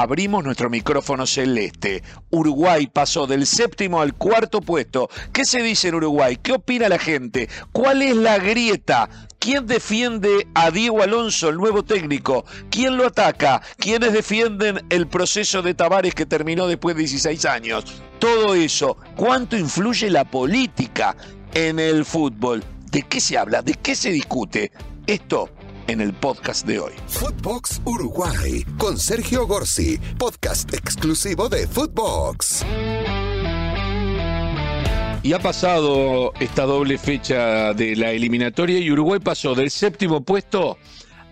abrimos nuestro micrófono celeste. Uruguay pasó del séptimo al cuarto puesto. ¿Qué se dice en Uruguay? ¿Qué opina la gente? ¿Cuál es la grieta? ¿Quién defiende a Diego Alonso, el nuevo técnico? ¿Quién lo ataca? ¿Quiénes defienden el proceso de Tavares que terminó después de 16 años? Todo eso, ¿cuánto influye la política en el fútbol? ¿De qué se habla? ¿De qué se discute? Esto en el podcast de hoy. Footbox Uruguay con Sergio Gorsi, podcast exclusivo de Footbox. Y ha pasado esta doble fecha de la eliminatoria y Uruguay pasó del séptimo puesto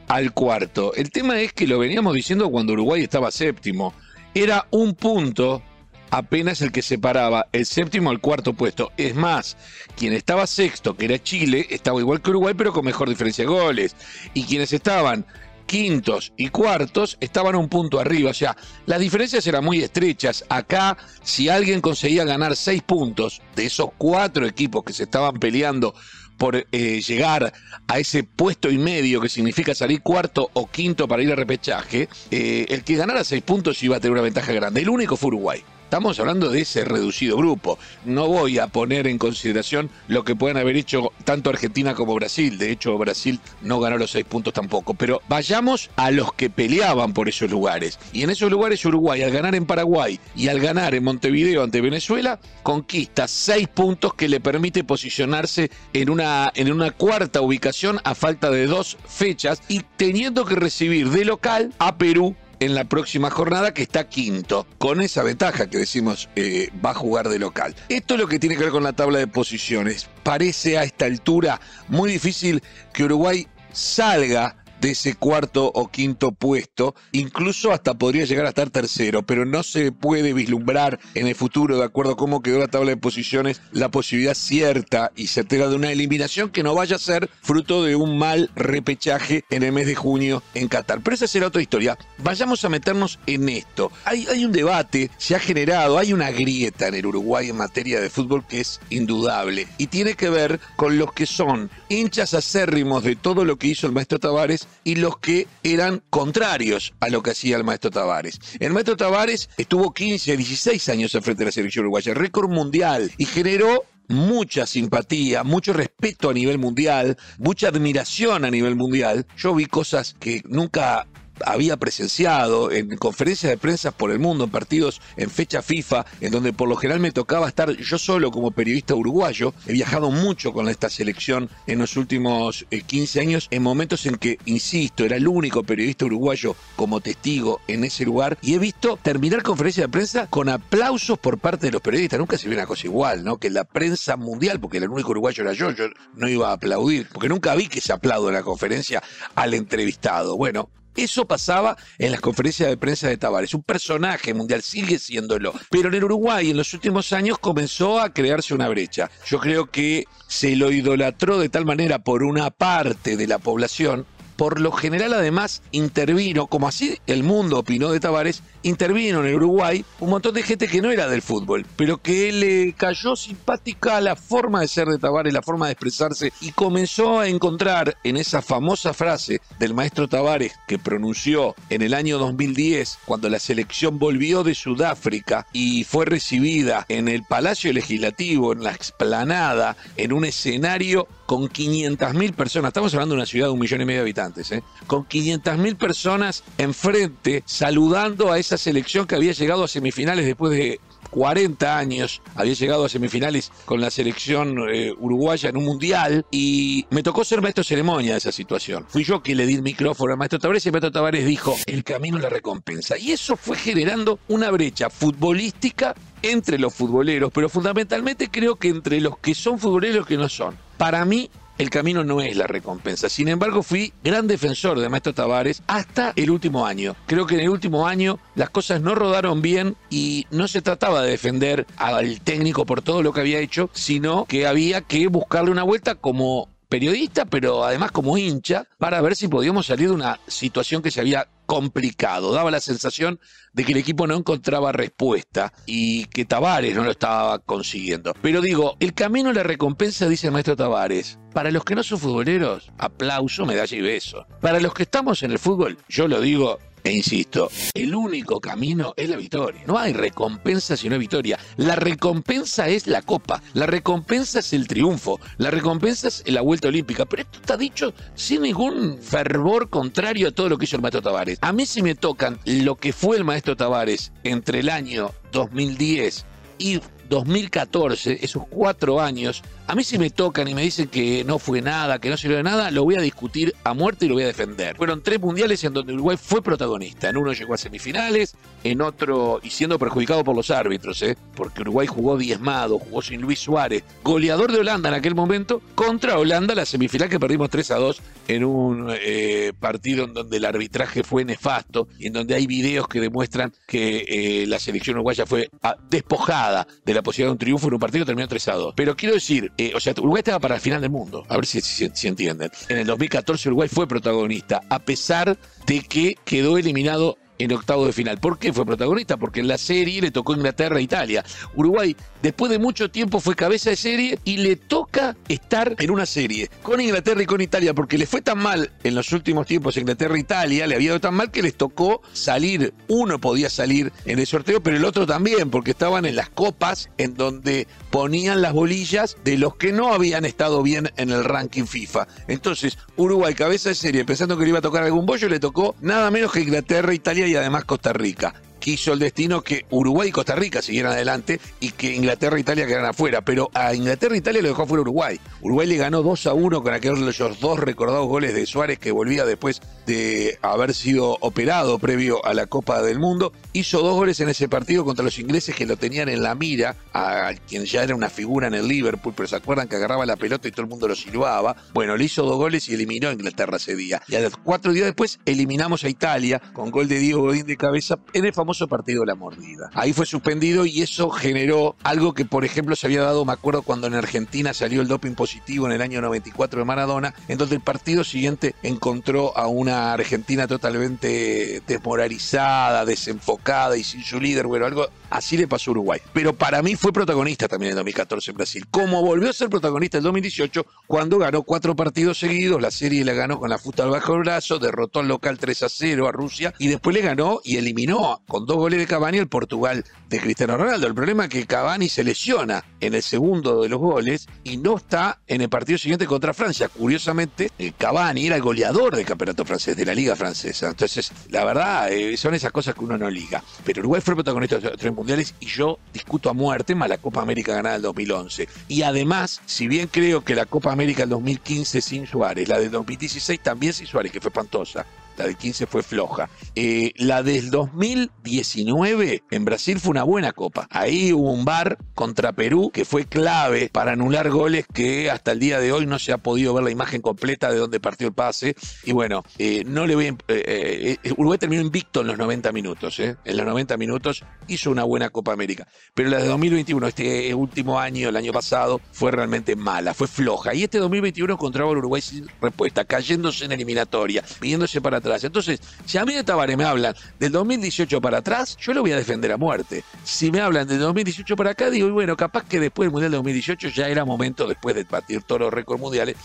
al cuarto. El tema es que lo veníamos diciendo cuando Uruguay estaba séptimo. Era un punto apenas el que separaba el séptimo al cuarto puesto. Es más, quien estaba sexto, que era Chile, estaba igual que Uruguay, pero con mejor diferencia de goles. Y quienes estaban quintos y cuartos estaban un punto arriba. O sea, las diferencias eran muy estrechas. Acá, si alguien conseguía ganar seis puntos de esos cuatro equipos que se estaban peleando por eh, llegar a ese puesto y medio que significa salir cuarto o quinto para ir a repechaje, eh, el que ganara seis puntos iba a tener una ventaja grande. El único fue Uruguay. Estamos hablando de ese reducido grupo. No voy a poner en consideración lo que puedan haber hecho tanto Argentina como Brasil. De hecho, Brasil no ganó los seis puntos tampoco. Pero vayamos a los que peleaban por esos lugares. Y en esos lugares Uruguay, al ganar en Paraguay y al ganar en Montevideo ante Venezuela, conquista seis puntos que le permite posicionarse en una, en una cuarta ubicación a falta de dos fechas y teniendo que recibir de local a Perú en la próxima jornada que está quinto, con esa ventaja que decimos eh, va a jugar de local. Esto es lo que tiene que ver con la tabla de posiciones. Parece a esta altura muy difícil que Uruguay salga de ese cuarto o quinto puesto, incluso hasta podría llegar a estar tercero, pero no se puede vislumbrar en el futuro, de acuerdo a cómo quedó la tabla de posiciones, la posibilidad cierta y certera de una eliminación que no vaya a ser fruto de un mal repechaje en el mes de junio en Qatar. Pero esa será otra historia. Vayamos a meternos en esto. Hay, hay un debate, se ha generado, hay una grieta en el Uruguay en materia de fútbol que es indudable y tiene que ver con los que son hinchas acérrimos de todo lo que hizo el maestro Tavares y los que eran contrarios a lo que hacía el maestro Tavares. El maestro Tavares estuvo 15, 16 años al frente de la selección uruguaya, récord mundial, y generó mucha simpatía, mucho respeto a nivel mundial, mucha admiración a nivel mundial. Yo vi cosas que nunca había presenciado en conferencias de prensa por el mundo, en partidos en fecha FIFA, en donde por lo general me tocaba estar yo solo como periodista uruguayo. He viajado mucho con esta selección en los últimos 15 eh, años, en momentos en que, insisto, era el único periodista uruguayo como testigo en ese lugar, y he visto terminar conferencias de prensa con aplausos por parte de los periodistas. Nunca se vio una cosa igual, ¿no? Que la prensa mundial, porque el único uruguayo era yo, yo no iba a aplaudir, porque nunca vi que se aplaude en la conferencia al entrevistado. Bueno, eso pasaba en las conferencias de prensa de Tavares. Un personaje mundial sigue siéndolo. Pero en el Uruguay en los últimos años comenzó a crearse una brecha. Yo creo que se lo idolatró de tal manera por una parte de la población por lo general además intervino, como así el mundo opinó de Tavares, intervino en el Uruguay un montón de gente que no era del fútbol, pero que le cayó simpática la forma de ser de Tavares, la forma de expresarse, y comenzó a encontrar en esa famosa frase del maestro Tavares que pronunció en el año 2010, cuando la selección volvió de Sudáfrica y fue recibida en el Palacio Legislativo, en la explanada, en un escenario con 500.000 personas, estamos hablando de una ciudad de un millón y medio de habitantes, ¿eh? con 500.000 personas enfrente saludando a esa selección que había llegado a semifinales después de 40 años, había llegado a semifinales con la selección eh, uruguaya en un mundial y me tocó ser maestro de ceremonia de esa situación. Fui yo quien le di el micrófono al maestro Tavares y el maestro Tavares dijo, el camino la recompensa. Y eso fue generando una brecha futbolística entre los futboleros, pero fundamentalmente creo que entre los que son futboleros y los que no son. Para mí, el camino no es la recompensa. Sin embargo, fui gran defensor de Maestro Tavares hasta el último año. Creo que en el último año las cosas no rodaron bien y no se trataba de defender al técnico por todo lo que había hecho, sino que había que buscarle una vuelta como periodista, pero además como hincha, para ver si podíamos salir de una situación que se había complicado. Daba la sensación de que el equipo no encontraba respuesta y que Tavares no lo estaba consiguiendo. Pero digo, el camino a la recompensa, dice el maestro Tavares, para los que no son futboleros, aplauso, medalla y beso. Para los que estamos en el fútbol, yo lo digo E insisto, el único camino es la victoria. No hay recompensa sino victoria. La recompensa es la copa. La recompensa es el triunfo. La recompensa es la vuelta olímpica. Pero esto está dicho sin ningún fervor contrario a todo lo que hizo el maestro Tavares. A mí si me tocan lo que fue el maestro Tavares entre el año 2010 y 2014, esos cuatro años, a mí si me tocan y me dicen que no fue nada, que no sirvió de nada, lo voy a discutir a muerte y lo voy a defender. Fueron tres mundiales en donde Uruguay fue protagonista. En uno llegó a semifinales, en otro, y siendo perjudicado por los árbitros, ¿eh? porque Uruguay jugó diezmado, jugó sin Luis Suárez, goleador de Holanda en aquel momento, contra Holanda, la semifinal que perdimos 3 a 2 en un eh, partido en donde el arbitraje fue nefasto y en donde hay videos que demuestran que eh, la selección uruguaya fue ah, despojada de la posibilidad de un triunfo en un partido terminó 3 a 2. Pero quiero decir, eh, o sea, Uruguay estaba para el final del mundo, a ver si, si entienden. En el 2014 Uruguay fue protagonista, a pesar de que quedó eliminado en octavo de final. ¿Por qué fue protagonista? Porque en la serie le tocó Inglaterra e Italia. Uruguay, después de mucho tiempo, fue cabeza de serie y le toca estar en una serie con Inglaterra y con Italia, porque le fue tan mal en los últimos tiempos Inglaterra e Italia, le había ido tan mal que les tocó salir. Uno podía salir en el sorteo, pero el otro también, porque estaban en las copas en donde ponían las bolillas de los que no habían estado bien en el ranking FIFA. Entonces, Uruguay, cabeza de serie, pensando que le iba a tocar algún bollo, le tocó nada menos que Inglaterra, Italia y además Costa Rica. Quiso el destino que Uruguay y Costa Rica siguieran adelante y que Inglaterra e Italia quedaran afuera. Pero a Inglaterra e Italia lo dejó fuera Uruguay. Uruguay le ganó 2 a 1 con aquellos dos recordados goles de Suárez que volvía después de haber sido operado previo a la Copa del Mundo. Hizo dos goles en ese partido contra los ingleses que lo tenían en la mira, a quien ya era una figura en el Liverpool, pero se acuerdan que agarraba la pelota y todo el mundo lo silbaba. Bueno, le hizo dos goles y eliminó a Inglaterra ese día. Y a los cuatro días después eliminamos a Italia con gol de Diego Godín de cabeza en el famoso partido de la mordida. Ahí fue suspendido y eso generó algo que, por ejemplo, se había dado, me acuerdo, cuando en Argentina salió el doping positivo en el año 94 de Maradona, en donde el partido siguiente encontró a una Argentina totalmente desmoralizada, desenfocada y sin su líder, bueno, algo así le pasó a Uruguay. Pero para mí fue protagonista también en 2014 en Brasil, como volvió a ser protagonista en 2018 cuando ganó cuatro partidos seguidos, la serie la ganó con la fusta al bajo el brazo, derrotó al local 3 a 0 a Rusia y después le ganó y eliminó con dos goles de Cavani el Portugal de Cristiano Ronaldo. El problema es que Cavani se lesiona en el segundo de los goles y no está en el partido siguiente contra Francia. Curiosamente, eh, Cavani era el goleador del campeonato francés, de la liga francesa. Entonces, la verdad, eh, son esas cosas que uno no liga. Pero Uruguay fue protagonista de los tres mundiales y yo discuto a muerte más la Copa América ganada del 2011. Y además, si bien creo que la Copa América del 2015 sin Suárez, la del 2016 también sin Suárez, que fue espantosa, la del 15 fue floja. Eh, la del 2019 en Brasil fue una buena copa. Ahí hubo un bar contra Perú que fue clave para anular goles que hasta el día de hoy no se ha podido ver la imagen completa de dónde partió el pase. Y bueno, eh, no le voy a, eh, eh, Uruguay terminó invicto en los 90 minutos. En los 90 minutos hizo una buena Copa América. Pero la de 2021, este último año, el año pasado, fue realmente mala, fue floja. Y este 2021 encontraba al Uruguay sin respuesta, cayéndose en eliminatoria, viniéndose para. Entonces, si a mí de Tabaré me hablan del 2018 para atrás, yo lo voy a defender a muerte. Si me hablan del 2018 para acá, digo, bueno, capaz que después del Mundial de 2018 ya era momento, después de batir todos los récords mundiales,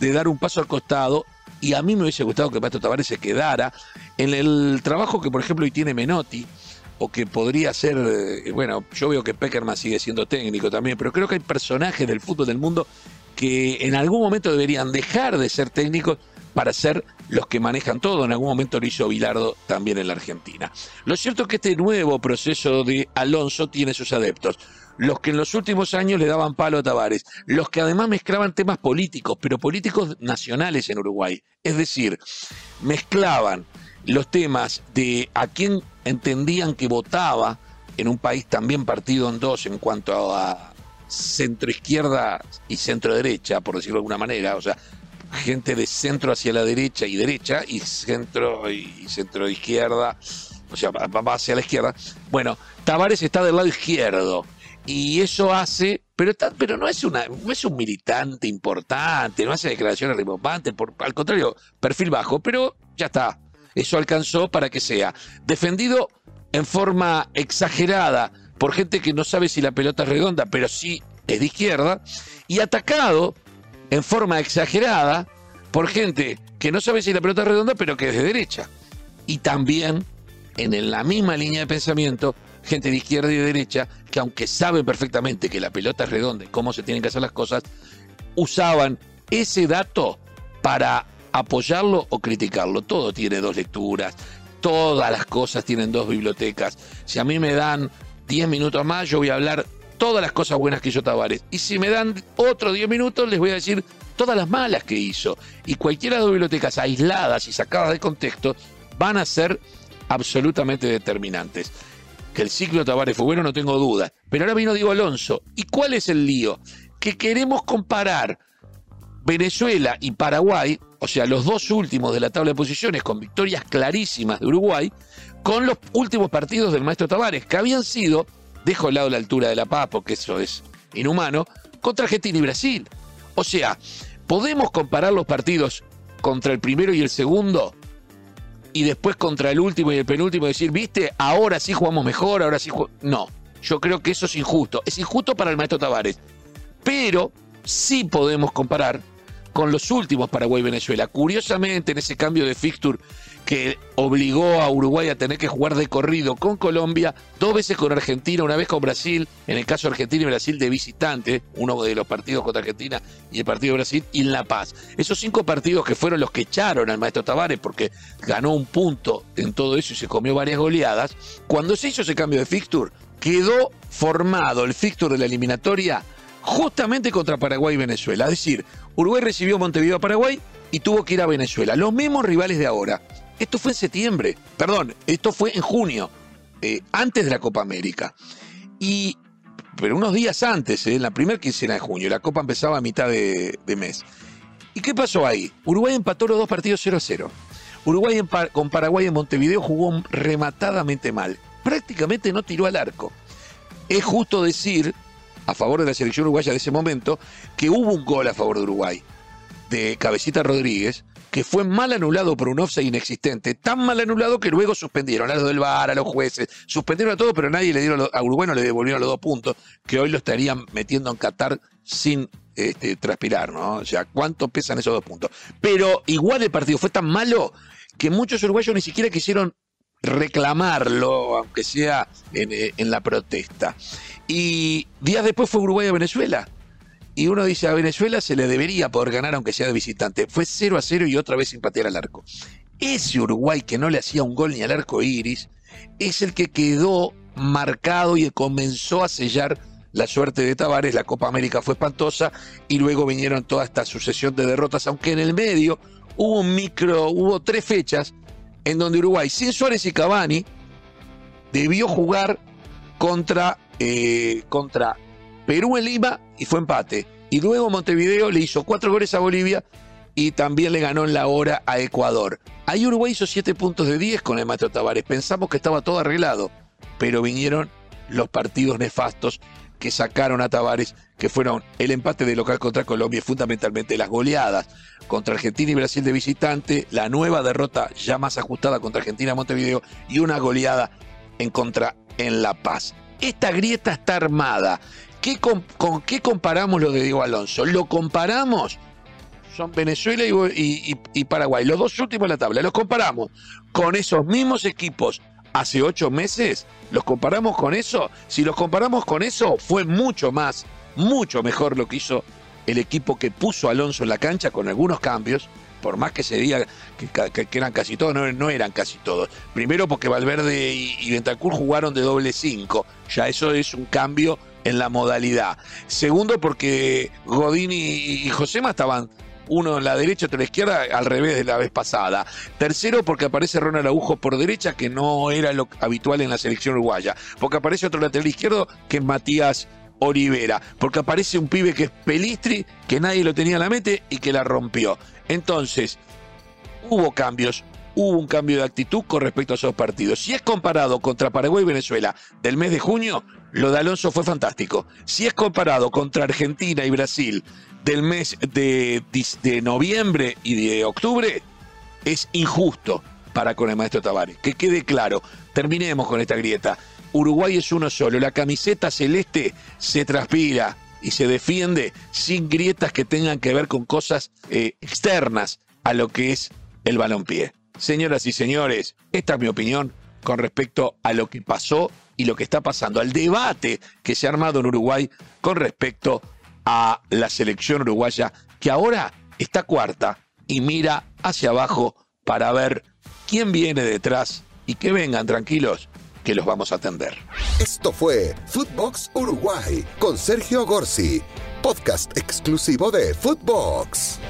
de dar un paso al costado. Y a mí me hubiese gustado que Pato Tavares se quedara en el trabajo que, por ejemplo, hoy tiene Menotti, o que podría ser, eh, bueno, yo veo que Peckerman sigue siendo técnico también, pero creo que hay personajes del fútbol del mundo que en algún momento deberían dejar de ser técnicos para ser los que manejan todo. En algún momento lo hizo Bilardo también en la Argentina. Lo cierto es que este nuevo proceso de Alonso tiene sus adeptos. Los que en los últimos años le daban palo a Tavares, los que además mezclaban temas políticos, pero políticos nacionales en Uruguay. Es decir, mezclaban los temas de a quién entendían que votaba en un país también partido en dos en cuanto a centro izquierda y centro derecha, por decirlo de alguna manera, o sea, gente de centro hacia la derecha y derecha y centro y centro izquierda, o sea, va hacia la izquierda. Bueno, Tavares está del lado izquierdo y eso hace, pero, pero no, es una, no es un militante importante, no hace declaraciones rimbombantes, por, al contrario, perfil bajo, pero ya está. Eso alcanzó para que sea defendido en forma exagerada por gente que no sabe si la pelota es redonda, pero sí es de izquierda, y atacado en forma exagerada por gente que no sabe si la pelota es redonda, pero que es de derecha. y también en la misma línea de pensamiento gente de izquierda y de derecha que aunque saben perfectamente que la pelota es redonda y cómo se tienen que hacer las cosas, usaban ese dato para apoyarlo o criticarlo. Todo tiene dos lecturas, todas las cosas tienen dos bibliotecas. Si a mí me dan 10 minutos más, yo voy a hablar todas las cosas buenas que hizo Tavares. Y si me dan otros 10 minutos, les voy a decir todas las malas que hizo. Y cualquiera de las bibliotecas aisladas y sacadas de contexto van a ser absolutamente determinantes. Que el ciclo Tavares fue bueno, no tengo duda. Pero ahora vino Diego Alonso. ¿Y cuál es el lío? Que queremos comparar Venezuela y Paraguay, o sea, los dos últimos de la tabla de posiciones con victorias clarísimas de Uruguay, con los últimos partidos del maestro Tavares, que habían sido, dejo al lado la altura de la paz, porque eso es inhumano, contra Argentina y Brasil. O sea, podemos comparar los partidos contra el primero y el segundo y después contra el último y el penúltimo y decir, viste, ahora sí jugamos mejor, ahora sí jugamos... No, yo creo que eso es injusto. Es injusto para el maestro Tavares. Pero sí podemos comparar con los últimos Paraguay-Venezuela. Curiosamente, en ese cambio de fixture que obligó a Uruguay a tener que jugar de corrido con Colombia, dos veces con Argentina, una vez con Brasil, en el caso de Argentina y Brasil de visitante, uno de los partidos contra Argentina y el partido de Brasil, y en La Paz. Esos cinco partidos que fueron los que echaron al maestro Tavares porque ganó un punto en todo eso y se comió varias goleadas, cuando se hizo ese cambio de fixture, quedó formado el fixture de la eliminatoria justamente contra Paraguay y Venezuela. Es decir, Uruguay recibió Montevideo a Paraguay y tuvo que ir a Venezuela. Los mismos rivales de ahora. Esto fue en septiembre, perdón, esto fue en junio, eh, antes de la Copa América. Y, pero unos días antes, en eh, la primera quincena de junio, la Copa empezaba a mitad de, mes. ¿Y qué pasó ahí? Uruguay empató los dos partidos 0 a 0. Uruguay con Paraguay en Montevideo jugó rematadamente mal. Prácticamente no tiró al arco. Es justo decir a favor de la selección uruguaya de ese momento, que hubo un gol a favor de Uruguay, de Cabecita Rodríguez, que fue mal anulado por un offside inexistente, tan mal anulado que luego suspendieron a los del VAR, a los jueces, suspendieron a todo, pero nadie le dieron a Uruguay no le devolvieron los dos puntos, que hoy lo estarían metiendo en Qatar sin este, transpirar, ¿no? O sea, ¿cuánto pesan esos dos puntos? Pero igual el partido fue tan malo que muchos uruguayos ni siquiera quisieron reclamarlo, aunque sea en la protesta. Y días después fue Uruguay a Venezuela. Y uno dice, a Venezuela se le debería poder ganar aunque sea de visitante. Fue 0 a 0 y otra vez sin patear al arco. Ese Uruguay que no le hacía un gol ni al arco iris, es el que quedó marcado y comenzó a sellar la suerte de Tavares. La Copa América fue espantosa y luego vinieron toda esta sucesión de derrotas, aunque en el medio hubo un micro, hubo tres fechas en donde Uruguay, sin Suárez y Cavani, debió jugar contra eh, contra Perú en Lima y fue empate. Y luego Montevideo le hizo cuatro goles a Bolivia y también le ganó en la hora a Ecuador. Ahí Uruguay hizo siete puntos de 10 con el Maestro Tavares. Pensamos que estaba todo arreglado, pero vinieron los partidos nefastos que sacaron a Tavares, que fueron el empate de local contra Colombia y fundamentalmente las goleadas contra Argentina y Brasil de visitante, la nueva derrota ya más ajustada contra Argentina Montevideo y una goleada en contra en La Paz esta grieta está armada. con, qué comparamos lo de Diego Alonso? ¿Lo comparamos? Son Venezuela y, Paraguay, los dos últimos en la tabla. Los comparamos con esos mismos equipos hace ocho meses. ¿Los comparamos con eso? Si los comparamos con eso, fue mucho más, mucho mejor lo que hizo el equipo que puso Alonso en la cancha con algunos cambios por más que se diga que, eran casi todos, no, eran casi todos. Primero porque Valverde y, y jugaron de doble cinco, ya eso es un cambio en la modalidad. Segundo porque Godín y, Josema estaban uno en la derecha, otro en la izquierda, al revés de la vez pasada. Tercero, porque aparece Ronald Araujo por derecha, que no era lo habitual en la selección uruguaya. Porque aparece otro lateral izquierdo, que es Matías Olivera. Porque aparece un pibe que es Pelistri, que nadie lo tenía en la mente y que la rompió. Entonces, hubo cambios, hubo un cambio de actitud con respecto a esos partidos. Si es comparado contra Paraguay y Venezuela del mes de junio, lo de Alonso fue fantástico. Si es comparado contra Argentina y Brasil del mes de, noviembre y de octubre, es injusto para con el maestro Tavares. Que quede claro, terminemos con esta grieta. Uruguay es uno solo, la camiseta celeste se transpira, y se defiende sin grietas que tengan que ver con cosas eh, externas a lo que es el balompié. Señoras y señores, esta es mi opinión con respecto a lo que pasó y lo que está pasando, al debate que se ha armado en Uruguay con respecto a la selección uruguaya, que ahora está cuarta y mira hacia abajo para ver quién viene detrás y que vengan tranquilos, que los vamos a atender. Esto fue Footbox Uruguay con Sergio Gorsi, podcast exclusivo de Footbox.